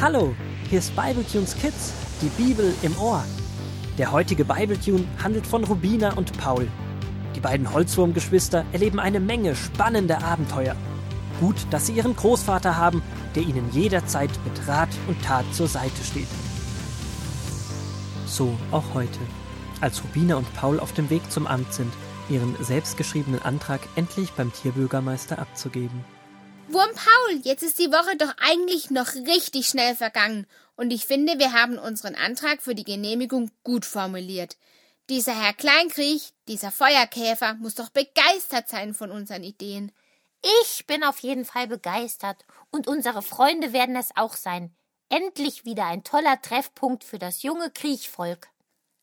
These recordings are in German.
Hallo, hier ist Bibletunes Kids, die Bibel im Ohr. Der heutige Bibletune handelt von Rubina und Paul. Die beiden Holzwurmgeschwister erleben eine Menge spannender Abenteuer. Gut, dass sie ihren Großvater haben, der ihnen jederzeit mit Rat und Tat zur Seite steht. So auch heute, als Rubina und Paul auf dem Weg zum Amt sind, ihren selbstgeschriebenen Antrag endlich beim Tierbürgermeister abzugeben. Wurm Paul, jetzt ist die Woche doch eigentlich noch richtig schnell vergangen. Und ich finde, wir haben unseren Antrag für die Genehmigung gut formuliert. Dieser Herr Kleinkriech, dieser Feuerkäfer, muss doch begeistert sein von unseren Ideen. Ich bin auf jeden Fall begeistert. Und unsere Freunde werden es auch sein. Endlich wieder ein toller Treffpunkt für das junge Kriechvolk.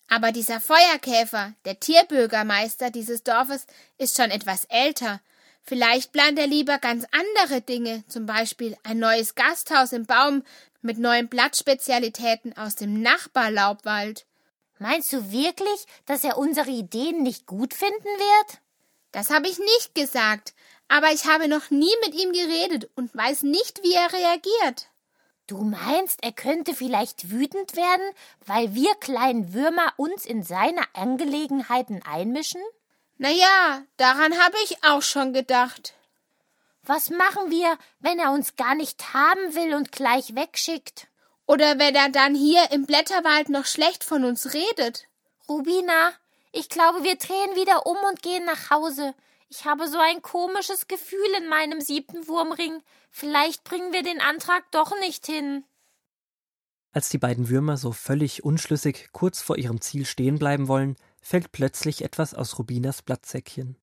Aber dieser Feuerkäfer, der Tierbürgermeister dieses Dorfes, ist schon etwas älter. Vielleicht plant er lieber ganz andere Dinge, zum Beispiel ein neues Gasthaus im Baum mit neuen Blattspezialitäten aus dem Nachbarlaubwald. Meinst du wirklich, dass er unsere Ideen nicht gut finden wird? Das habe ich nicht gesagt, aber ich habe noch nie mit ihm geredet und weiß nicht, wie er reagiert. Du meinst, er könnte vielleicht wütend werden, weil wir kleinen Würmer uns in seine Angelegenheiten einmischen? Na ja, daran habe ich auch schon gedacht. Was machen wir, wenn er uns gar nicht haben will und gleich wegschickt? Oder wenn er dann hier im Blätterwald noch schlecht von uns redet? Rubina, ich glaube, wir drehen wieder um und gehen nach Hause. Ich habe so ein komisches Gefühl in meinem siebten Wurmring. Vielleicht bringen wir den Antrag doch nicht hin. Als die beiden Würmer so völlig unschlüssig kurz vor ihrem Ziel stehen bleiben wollen, fällt plötzlich etwas aus Rubinas Blattsäckchen.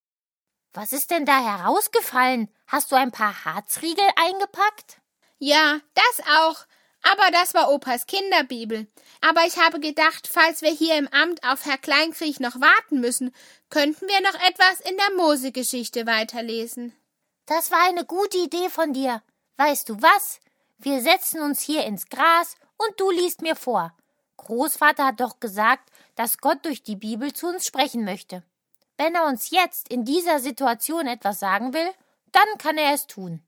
Was ist denn da herausgefallen? Hast du ein paar Harzriegel eingepackt? Ja, das auch. Aber das war Opas Kinderbibel. Aber ich habe gedacht, falls wir hier im Amt auf Herr Kleinkriech noch warten müssen, könnten wir noch etwas in der Mosegeschichte weiterlesen. Das war eine gute Idee von dir. Weißt du was? Wir setzen uns hier ins Gras und du liest mir vor. Großvater hat doch gesagt, dass Gott durch die Bibel zu uns sprechen möchte. Wenn er uns jetzt in dieser Situation etwas sagen will, dann kann er es tun.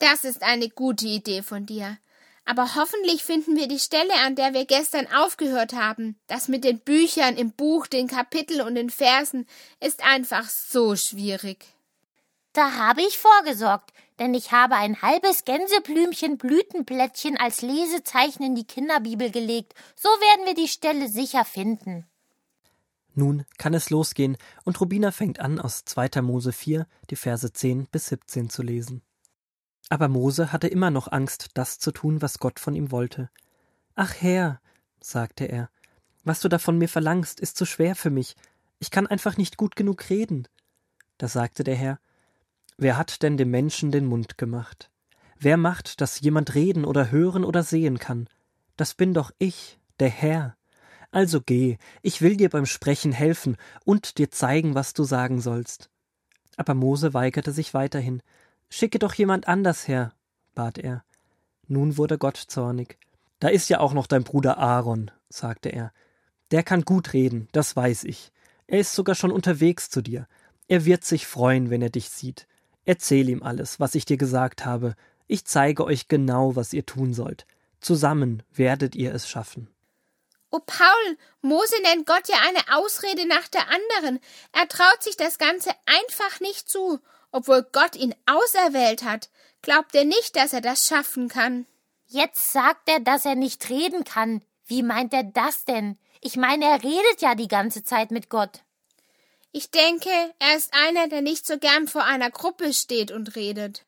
Das ist eine gute Idee von dir. Aber hoffentlich finden wir die Stelle, an der wir gestern aufgehört haben. Das mit den Büchern im Buch, den Kapiteln und den Versen ist einfach so schwierig. Da habe ich vorgesorgt, denn ich habe ein halbes Gänseblümchen Blütenblättchen als Lesezeichen in die Kinderbibel gelegt. So werden wir die Stelle sicher finden. Nun kann es losgehen und Rubina fängt an, aus 2. Mose 4 die Verse 10 bis 17 zu lesen. Aber Mose hatte immer noch Angst, das zu tun, was Gott von ihm wollte. Ach Herr, sagte er, was du da von mir verlangst, ist zu schwer für mich. Ich kann einfach nicht gut genug reden. Da sagte der Herr, Wer hat denn dem Menschen den Mund gemacht? Wer macht, dass jemand reden oder hören oder sehen kann? Das bin doch ich, der Herr. Also geh, ich will dir beim Sprechen helfen und dir zeigen, was du sagen sollst. Aber Mose weigerte sich weiterhin. Schicke doch jemand anders her, bat er. Nun wurde Gott zornig. Da ist ja auch noch dein Bruder Aaron, sagte er. Der kann gut reden, das weiß ich. Er ist sogar schon unterwegs zu dir. Er wird sich freuen, wenn er dich sieht. Erzähl ihm alles, was ich dir gesagt habe. Ich zeige euch genau, was ihr tun sollt. Zusammen werdet ihr es schaffen. Oh Paul, Mose nennt Gott ja eine Ausrede nach der anderen. Er traut sich das Ganze einfach nicht zu, obwohl Gott ihn auserwählt hat. Glaubt er nicht, dass er das schaffen kann? Jetzt sagt er, dass er nicht reden kann. Wie meint er das denn? Ich meine, er redet ja die ganze Zeit mit Gott. Ich denke, er ist einer, der nicht so gern vor einer Gruppe steht und redet.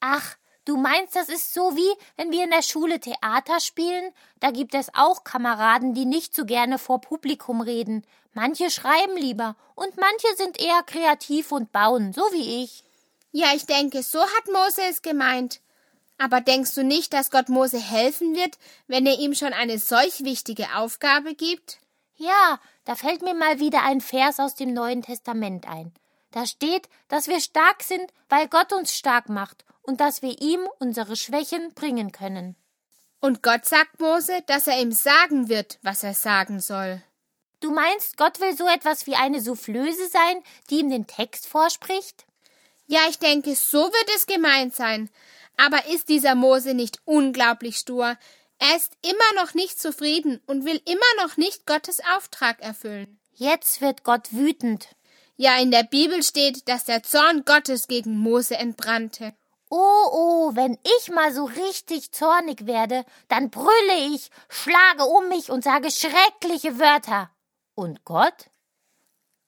Ach, Du meinst, das ist so wie, wenn wir in der Schule Theater spielen? Da gibt es auch Kameraden, die nicht so gerne vor Publikum reden. Manche schreiben lieber und manche sind eher kreativ und bauen, so wie ich. Ja, ich denke, so hat Mose es gemeint. Aber denkst du nicht, dass Gott Mose helfen wird, wenn er ihm schon eine solch wichtige Aufgabe gibt? Ja, da fällt mir mal wieder ein Vers aus dem Neuen Testament ein. Da steht, dass wir stark sind, weil Gott uns stark macht und dass wir ihm unsere Schwächen bringen können. Und Gott sagt Mose, dass er ihm sagen wird, was er sagen soll. Du meinst, Gott will so etwas wie eine Soufflöse sein, die ihm den Text vorspricht? Ja, ich denke, so wird es gemeint sein. Aber ist dieser Mose nicht unglaublich stur? Er ist immer noch nicht zufrieden und will immer noch nicht Gottes Auftrag erfüllen. Jetzt wird Gott wütend. Ja, in der Bibel steht, dass der Zorn Gottes gegen Mose entbrannte. Oh, oh, wenn ich mal so richtig zornig werde, dann brülle ich, schlage um mich und sage schreckliche Wörter. Und Gott?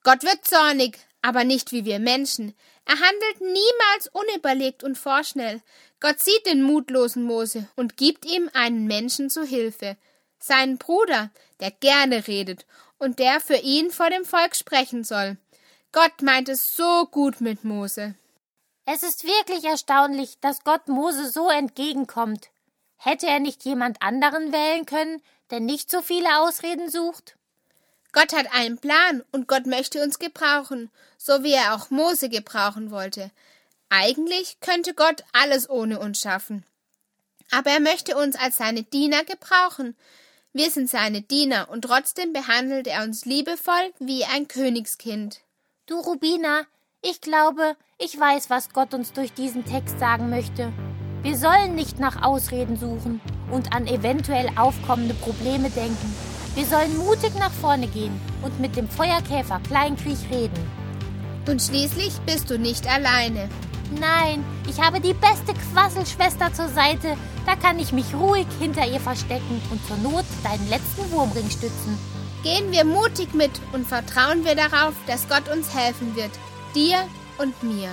Gott wird zornig, aber nicht wie wir Menschen. Er handelt niemals unüberlegt und vorschnell. Gott sieht den mutlosen Mose und gibt ihm einen Menschen zu Hilfe. Seinen Bruder, der gerne redet und der für ihn vor dem Volk sprechen soll. Gott meint es so gut mit Mose. Es ist wirklich erstaunlich, dass Gott Mose so entgegenkommt. Hätte er nicht jemand anderen wählen können, der nicht so viele Ausreden sucht? Gott hat einen Plan und Gott möchte uns gebrauchen, so wie er auch Mose gebrauchen wollte. Eigentlich könnte Gott alles ohne uns schaffen. Aber er möchte uns als seine Diener gebrauchen. Wir sind seine Diener und trotzdem behandelt er uns liebevoll wie ein Königskind. Du, Rubina, ich glaube, ich weiß, was Gott uns durch diesen Text sagen möchte. Wir sollen nicht nach Ausreden suchen und an eventuell aufkommende Probleme denken. Wir sollen mutig nach vorne gehen und mit dem Feuerkäfer Kleinkrieg reden. Und schließlich bist du nicht alleine. Nein, ich habe die beste Quasselschwester zur Seite. Da kann ich mich ruhig hinter ihr verstecken und zur Not deinen letzten Wurmring stützen. Gehen wir mutig mit und vertrauen wir darauf, dass Gott uns helfen wird, dir und mir.